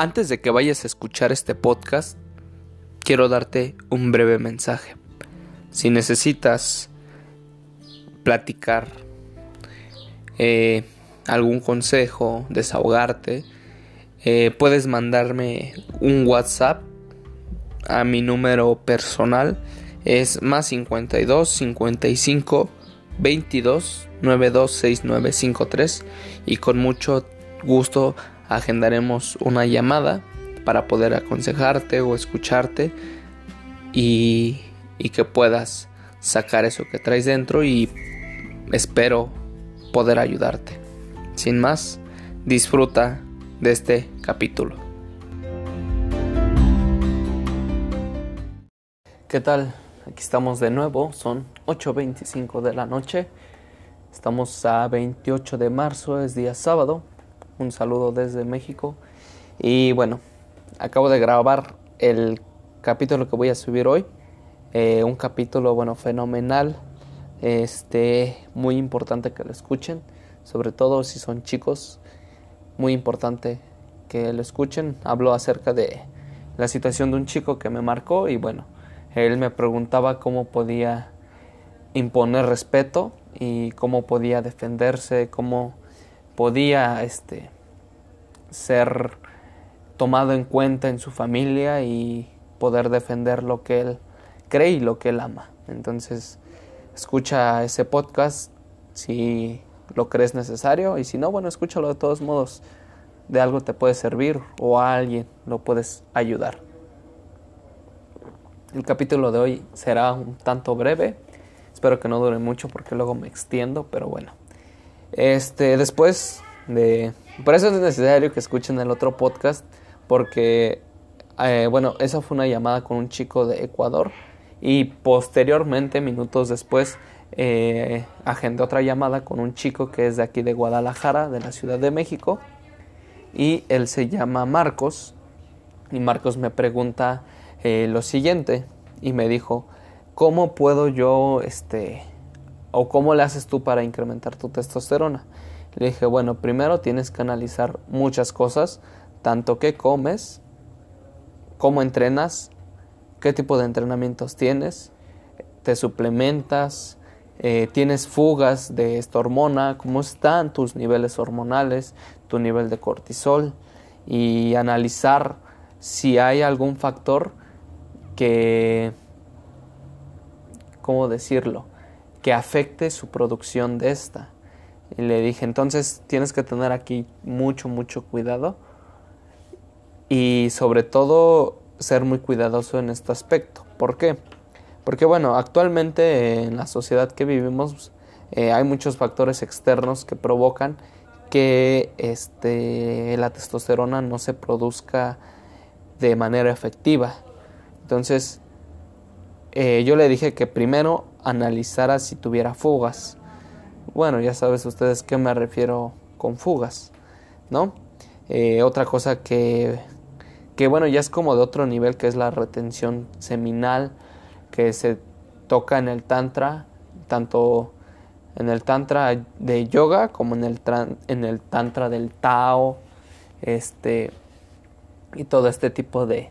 Antes de que vayas a escuchar este podcast, quiero darte un breve mensaje. Si necesitas platicar eh, algún consejo, desahogarte, eh, puedes mandarme un WhatsApp a mi número personal. Es más 52 55 22 92 6953 y con mucho gusto agendaremos una llamada para poder aconsejarte o escucharte y, y que puedas sacar eso que traes dentro y espero poder ayudarte. Sin más, disfruta de este capítulo. ¿Qué tal? Aquí estamos de nuevo, son 8.25 de la noche. Estamos a 28 de marzo, es día sábado. Un saludo desde México. Y bueno, acabo de grabar el capítulo que voy a subir hoy. Eh, un capítulo, bueno, fenomenal. Este, muy importante que lo escuchen. Sobre todo si son chicos. Muy importante que lo escuchen. Hablo acerca de la situación de un chico que me marcó y bueno, él me preguntaba cómo podía imponer respeto y cómo podía defenderse, cómo podía este, ser tomado en cuenta en su familia y poder defender lo que él cree y lo que él ama. Entonces, escucha ese podcast si lo crees necesario y si no, bueno, escúchalo de todos modos. De algo te puede servir o a alguien lo puedes ayudar. El capítulo de hoy será un tanto breve. Espero que no dure mucho porque luego me extiendo, pero bueno. Este, después de... Por eso es necesario que escuchen el otro podcast, porque, eh, bueno, esa fue una llamada con un chico de Ecuador y posteriormente, minutos después, eh, agendé otra llamada con un chico que es de aquí de Guadalajara, de la Ciudad de México, y él se llama Marcos, y Marcos me pregunta eh, lo siguiente, y me dijo, ¿cómo puedo yo, este, o cómo le haces tú para incrementar tu testosterona? Le dije, bueno, primero tienes que analizar muchas cosas, tanto qué comes, cómo entrenas, qué tipo de entrenamientos tienes, te suplementas, eh, tienes fugas de esta hormona, cómo están tus niveles hormonales, tu nivel de cortisol y analizar si hay algún factor que, ¿cómo decirlo?, que afecte su producción de esta. Y le dije, entonces tienes que tener aquí mucho, mucho cuidado y sobre todo ser muy cuidadoso en este aspecto. ¿Por qué? Porque bueno, actualmente en la sociedad que vivimos eh, hay muchos factores externos que provocan que este, la testosterona no se produzca de manera efectiva. Entonces, eh, yo le dije que primero analizara si tuviera fugas. Bueno, ya sabes ustedes qué me refiero con fugas, ¿no? Eh, otra cosa que, que, bueno, ya es como de otro nivel, que es la retención seminal, que se toca en el tantra, tanto en el tantra de yoga como en el, en el tantra del Tao, este, y todo este tipo de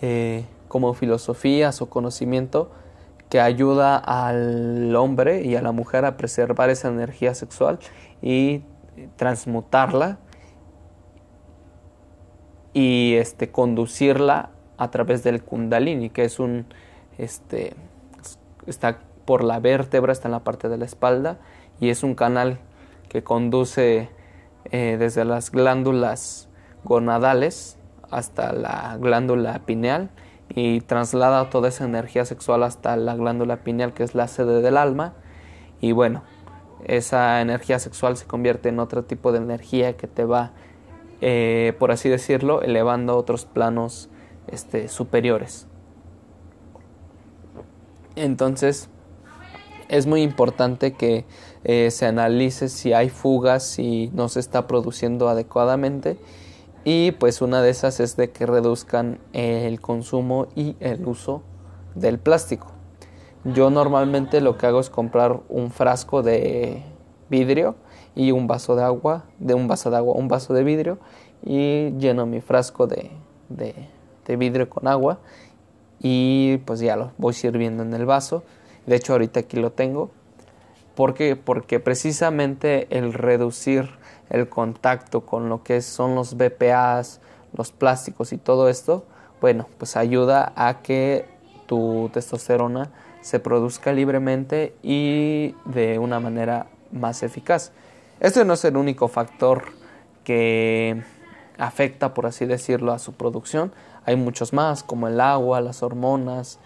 eh, como filosofías o conocimiento que ayuda al hombre y a la mujer a preservar esa energía sexual y transmutarla y este conducirla a través del kundalini que es un este está por la vértebra está en la parte de la espalda y es un canal que conduce eh, desde las glándulas gonadales hasta la glándula pineal y traslada toda esa energía sexual hasta la glándula pineal que es la sede del alma. Y bueno esa energía sexual se convierte en otro tipo de energía que te va eh, por así decirlo elevando a otros planos este, superiores. Entonces es muy importante que eh, se analice si hay fugas si no se está produciendo adecuadamente y pues una de esas es de que reduzcan el consumo y el uso del plástico. Yo normalmente lo que hago es comprar un frasco de vidrio y un vaso de agua, de un vaso de agua, un vaso de vidrio y lleno mi frasco de, de vidrio con agua y pues ya lo voy sirviendo en el vaso. De hecho ahorita aquí lo tengo. ¿Por qué? Porque precisamente el reducir el contacto con lo que son los BPAs, los plásticos y todo esto, bueno, pues ayuda a que tu testosterona se produzca libremente y de una manera más eficaz. Este no es el único factor que afecta, por así decirlo, a su producción. Hay muchos más, como el agua, las hormonas,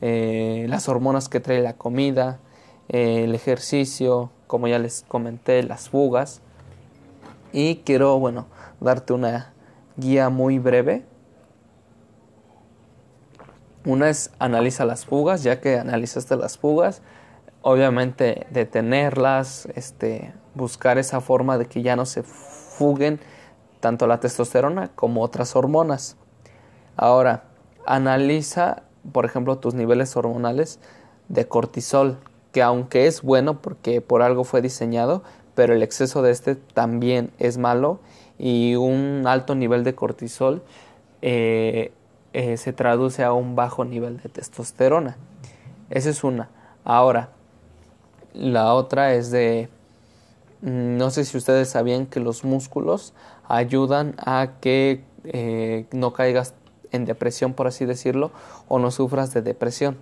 eh, las hormonas que trae la comida, eh, el ejercicio, como ya les comenté, las fugas. Y quiero, bueno, darte una guía muy breve. Una es analiza las fugas, ya que analizaste las fugas, obviamente detenerlas, este, buscar esa forma de que ya no se fuguen tanto la testosterona como otras hormonas. Ahora, analiza, por ejemplo, tus niveles hormonales de cortisol, que aunque es bueno porque por algo fue diseñado, pero el exceso de este también es malo y un alto nivel de cortisol eh, eh, se traduce a un bajo nivel de testosterona. Esa es una. Ahora, la otra es de, mm, no sé si ustedes sabían que los músculos ayudan a que eh, no caigas en depresión, por así decirlo, o no sufras de depresión.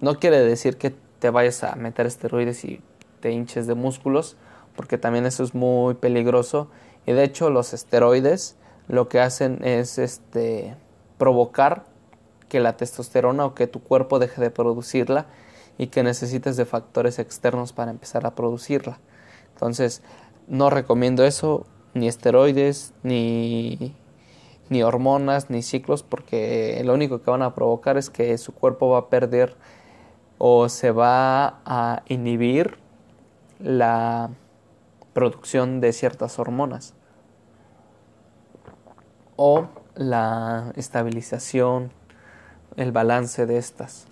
No quiere decir que te vayas a meter esteroides y te hinches de músculos, porque también eso es muy peligroso. Y de hecho los esteroides lo que hacen es este, provocar que la testosterona o que tu cuerpo deje de producirla y que necesites de factores externos para empezar a producirla. Entonces, no recomiendo eso, ni esteroides, ni, ni hormonas, ni ciclos, porque lo único que van a provocar es que su cuerpo va a perder o se va a inhibir la producción de ciertas hormonas o la estabilización, el balance de estas.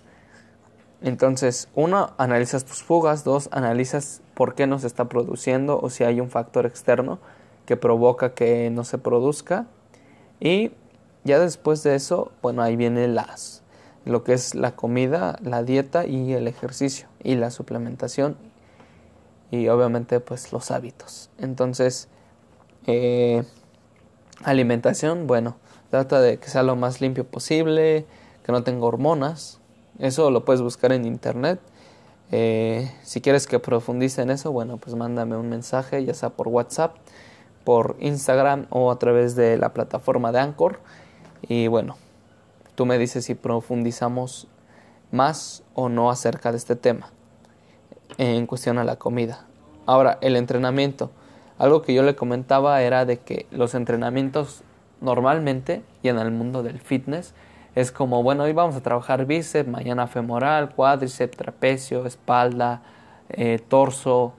Entonces, uno, analizas tus fugas, dos, analizas por qué no se está produciendo o si hay un factor externo que provoca que no se produzca. Y ya después de eso, bueno, ahí viene las, lo que es la comida, la dieta y el ejercicio y la suplementación y obviamente pues los hábitos. Entonces, eh, alimentación, bueno, trata de que sea lo más limpio posible, que no tenga hormonas. Eso lo puedes buscar en internet. Eh, si quieres que profundice en eso, bueno, pues mándame un mensaje, ya sea por WhatsApp por Instagram o a través de la plataforma de Anchor. Y bueno, tú me dices si profundizamos más o no acerca de este tema en cuestión a la comida. Ahora, el entrenamiento. Algo que yo le comentaba era de que los entrenamientos normalmente y en el mundo del fitness es como, bueno, hoy vamos a trabajar bíceps, mañana femoral, cuádriceps, trapecio, espalda, eh, torso,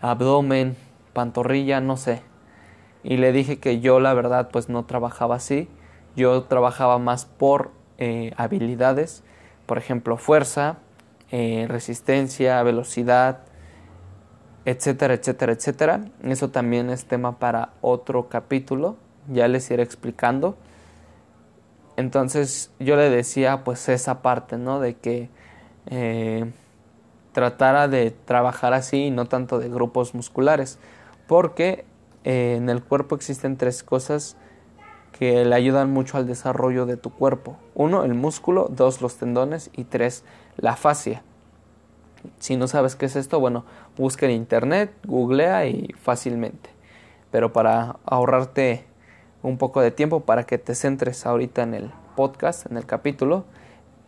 abdomen, pantorrilla, no sé y le dije que yo la verdad pues no trabajaba así, yo trabajaba más por eh, habilidades, por ejemplo fuerza, eh, resistencia, velocidad, etcétera, etcétera, etcétera. Eso también es tema para otro capítulo, ya les iré explicando. Entonces yo le decía pues esa parte, ¿no? De que eh, tratara de trabajar así y no tanto de grupos musculares, porque en el cuerpo existen tres cosas que le ayudan mucho al desarrollo de tu cuerpo. Uno, el músculo, dos, los tendones y tres, la fascia. Si no sabes qué es esto, bueno, busca en internet, googlea y fácilmente. Pero para ahorrarte un poco de tiempo para que te centres ahorita en el podcast, en el capítulo,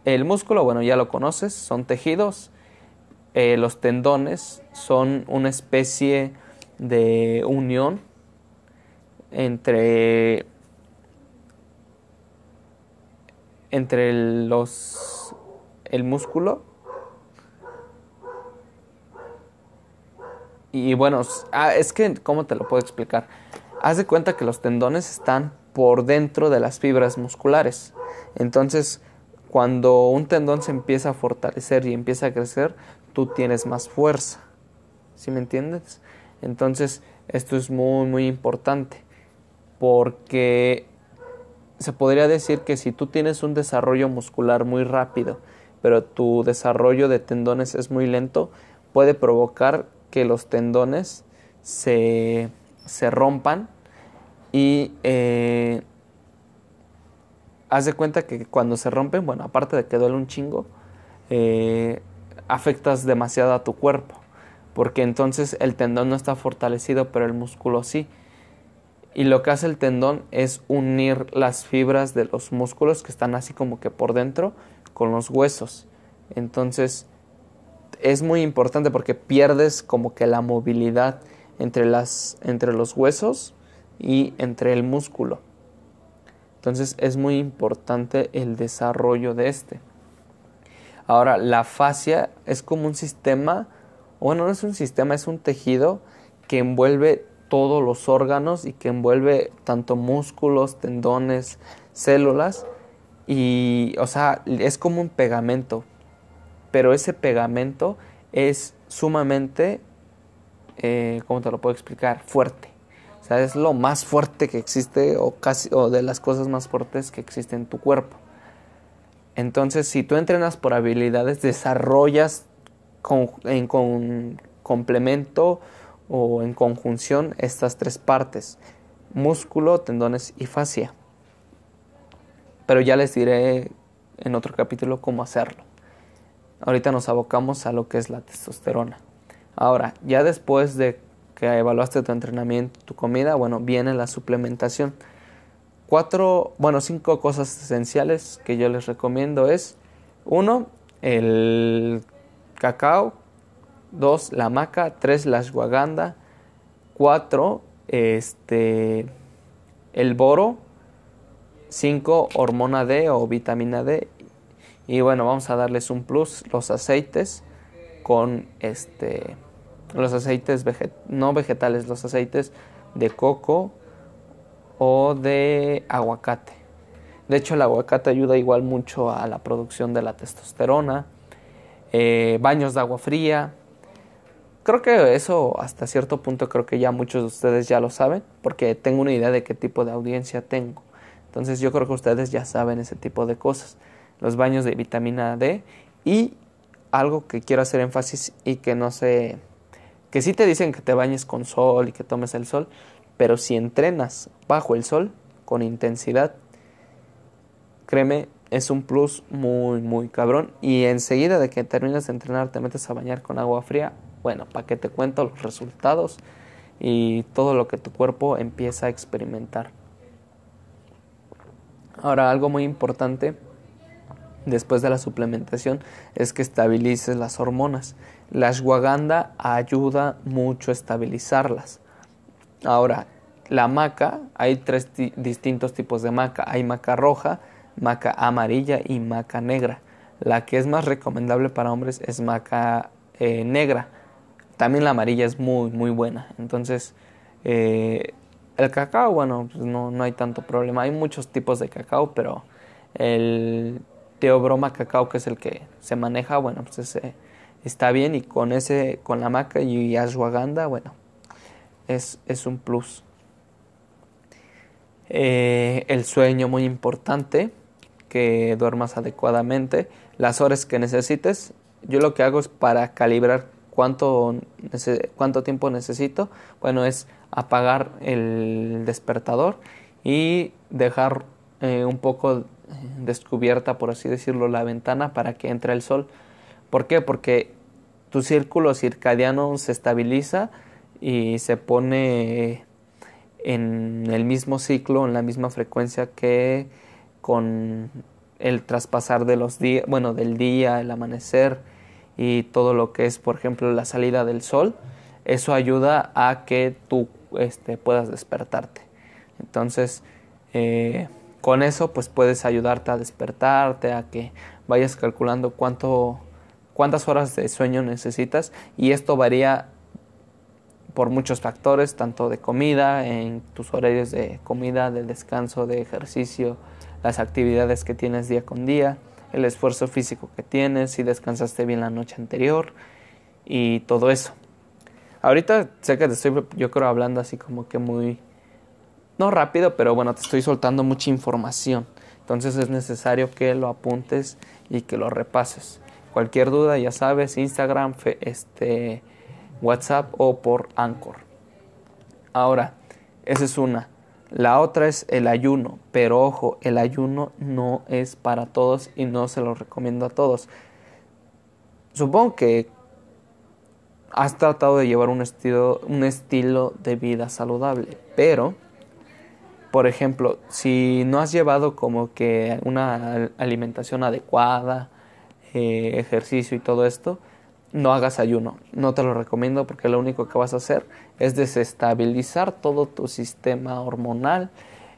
el músculo, bueno, ya lo conoces, son tejidos. Eh, los tendones son una especie de unión entre entre los el músculo y bueno ah, es que cómo te lo puedo explicar haz de cuenta que los tendones están por dentro de las fibras musculares entonces cuando un tendón se empieza a fortalecer y empieza a crecer tú tienes más fuerza ¿sí me entiendes? Entonces, esto es muy, muy importante. porque se podría decir que si tú tienes un desarrollo muscular muy rápido, pero tu desarrollo de tendones es muy lento, puede provocar que los tendones se, se rompan y eh, haz de cuenta que cuando se rompen, bueno, aparte de que duele un chingo, eh, afectas demasiado a tu cuerpo, porque entonces el tendón no está fortalecido, pero el músculo sí. Y lo que hace el tendón es unir las fibras de los músculos que están así como que por dentro con los huesos. Entonces es muy importante porque pierdes como que la movilidad entre, las, entre los huesos y entre el músculo. Entonces es muy importante el desarrollo de este. Ahora, la fascia es como un sistema, bueno, no es un sistema, es un tejido que envuelve todos los órganos y que envuelve tanto músculos, tendones, células y, o sea, es como un pegamento, pero ese pegamento es sumamente, eh, ¿cómo te lo puedo explicar? Fuerte. O sea, es lo más fuerte que existe o casi o de las cosas más fuertes que existen en tu cuerpo. Entonces, si tú entrenas por habilidades, desarrollas en con complemento o en conjunción estas tres partes, músculo, tendones y fascia. Pero ya les diré en otro capítulo cómo hacerlo. Ahorita nos abocamos a lo que es la testosterona. Ahora, ya después de que evaluaste tu entrenamiento, tu comida, bueno, viene la suplementación. Cuatro, bueno, cinco cosas esenciales que yo les recomiendo es, uno, el cacao, dos, la maca, tres, la ashwagandha, cuatro, este, el boro, cinco, hormona D o vitamina D y bueno, vamos a darles un plus, los aceites con este los aceites no vegetales, los aceites de coco o de aguacate. De hecho, el aguacate ayuda igual mucho a la producción de la testosterona. Eh, baños de agua fría. Creo que eso hasta cierto punto creo que ya muchos de ustedes ya lo saben, porque tengo una idea de qué tipo de audiencia tengo. Entonces yo creo que ustedes ya saben ese tipo de cosas los baños de vitamina D y algo que quiero hacer énfasis y que no sé, que sí te dicen que te bañes con sol y que tomes el sol, pero si entrenas bajo el sol con intensidad, créeme, es un plus muy, muy cabrón. Y enseguida de que terminas de entrenar te metes a bañar con agua fría, bueno, para que te cuento los resultados y todo lo que tu cuerpo empieza a experimentar. Ahora, algo muy importante después de la suplementación es que estabilices las hormonas. La ashwagandha ayuda mucho a estabilizarlas. Ahora, la maca, hay tres distintos tipos de maca. Hay maca roja, maca amarilla y maca negra. La que es más recomendable para hombres es maca eh, negra. También la amarilla es muy, muy buena. Entonces, eh, el cacao, bueno, pues no, no hay tanto problema. Hay muchos tipos de cacao, pero el Teobroma cacao, que es el que se maneja, bueno, pues está bien y con ese, con la maca y ashwagandha, bueno, es, es un plus. Eh, el sueño muy importante, que duermas adecuadamente, las horas que necesites. Yo lo que hago es para calibrar cuánto, cuánto tiempo necesito, bueno, es apagar el despertador y dejar eh, un poco descubierta, por así decirlo, la ventana para que entre el sol. ¿Por qué? Porque tu círculo circadiano se estabiliza y se pone en el mismo ciclo, en la misma frecuencia que con el traspasar de los días, bueno, del día, el amanecer y todo lo que es, por ejemplo, la salida del sol, eso ayuda a que tú este, puedas despertarte. Entonces, eh, con eso pues puedes ayudarte a despertarte, a que vayas calculando cuánto, cuántas horas de sueño necesitas y esto varía por muchos factores, tanto de comida, en tus horarios de comida, de descanso, de ejercicio, las actividades que tienes día con día, el esfuerzo físico que tienes, si descansaste bien la noche anterior y todo eso. Ahorita sé que te estoy yo creo hablando así como que muy no rápido, pero bueno, te estoy soltando mucha información. Entonces es necesario que lo apuntes y que lo repases. Cualquier duda, ya sabes, Instagram, este, WhatsApp o por Anchor. Ahora, esa es una. La otra es el ayuno, pero ojo, el ayuno no es para todos y no se lo recomiendo a todos. Supongo que has tratado de llevar un estilo, un estilo de vida saludable, pero, por ejemplo, si no has llevado como que una alimentación adecuada, eh, ejercicio y todo esto, no hagas ayuno. No te lo recomiendo porque lo único que vas a hacer es desestabilizar todo tu sistema hormonal,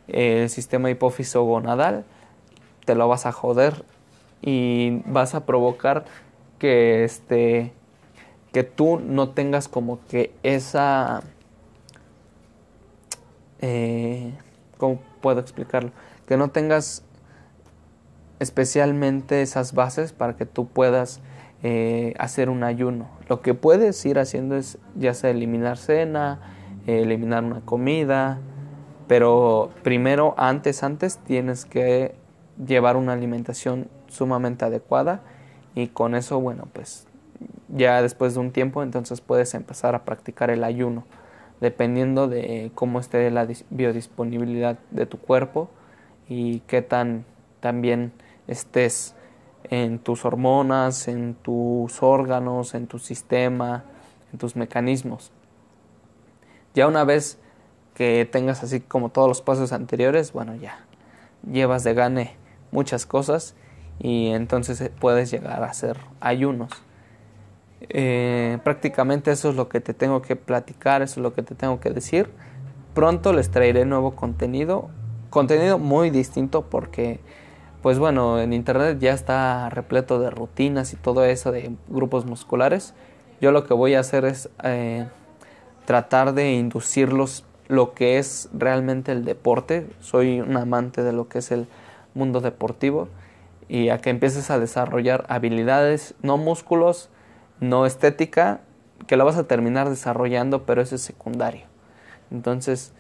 el sistema hipófiso gonadal, te lo vas a joder y vas a provocar que este que tú no tengas como que esa eh, ¿cómo puedo explicarlo? Que no tengas especialmente esas bases para que tú puedas eh, hacer un ayuno. Lo que puedes ir haciendo es ya sea eliminar cena, eliminar una comida, pero primero, antes, antes tienes que llevar una alimentación sumamente adecuada y con eso, bueno, pues ya después de un tiempo entonces puedes empezar a practicar el ayuno, dependiendo de cómo esté la biodisponibilidad de tu cuerpo y qué tan también estés en tus hormonas, en tus órganos, en tu sistema, en tus mecanismos. Ya una vez que tengas así como todos los pasos anteriores, bueno, ya llevas de gane muchas cosas y entonces eh, puedes llegar a hacer ayunos. Eh, prácticamente eso es lo que te tengo que platicar, eso es lo que te tengo que decir. Pronto les traeré nuevo contenido, contenido muy distinto porque pues bueno, en internet ya está repleto de rutinas y todo eso de grupos musculares. Yo lo que voy a hacer es eh, tratar de inducirlos lo que es realmente el deporte. Soy un amante de lo que es el mundo deportivo y a que empieces a desarrollar habilidades, no músculos, no estética, que lo vas a terminar desarrollando, pero eso es secundario. Entonces,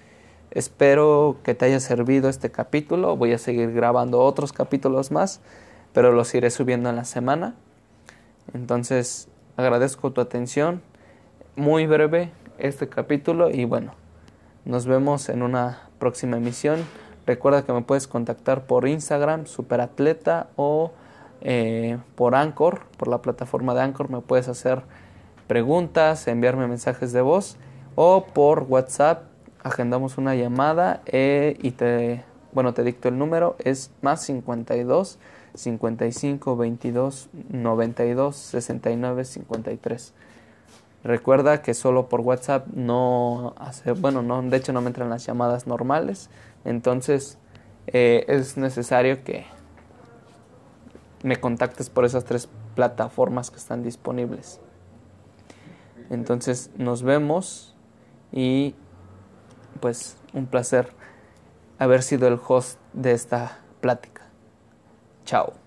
Espero que te haya servido este capítulo. Voy a seguir grabando otros capítulos más, pero los iré subiendo en la semana. Entonces, agradezco tu atención. Muy breve este capítulo y bueno, nos vemos en una próxima emisión. Recuerda que me puedes contactar por Instagram, Superatleta o eh, por Anchor, por la plataforma de Anchor. Me puedes hacer preguntas, enviarme mensajes de voz o por WhatsApp agendamos una llamada eh, y te, bueno, te dicto el número, es más 52 55 22 92 69 53. Recuerda que solo por WhatsApp no hace, bueno, no, de hecho no me entran las llamadas normales, entonces eh, es necesario que me contactes por esas tres plataformas que están disponibles. Entonces nos vemos y pues un placer haber sido el host de esta plática. Chao.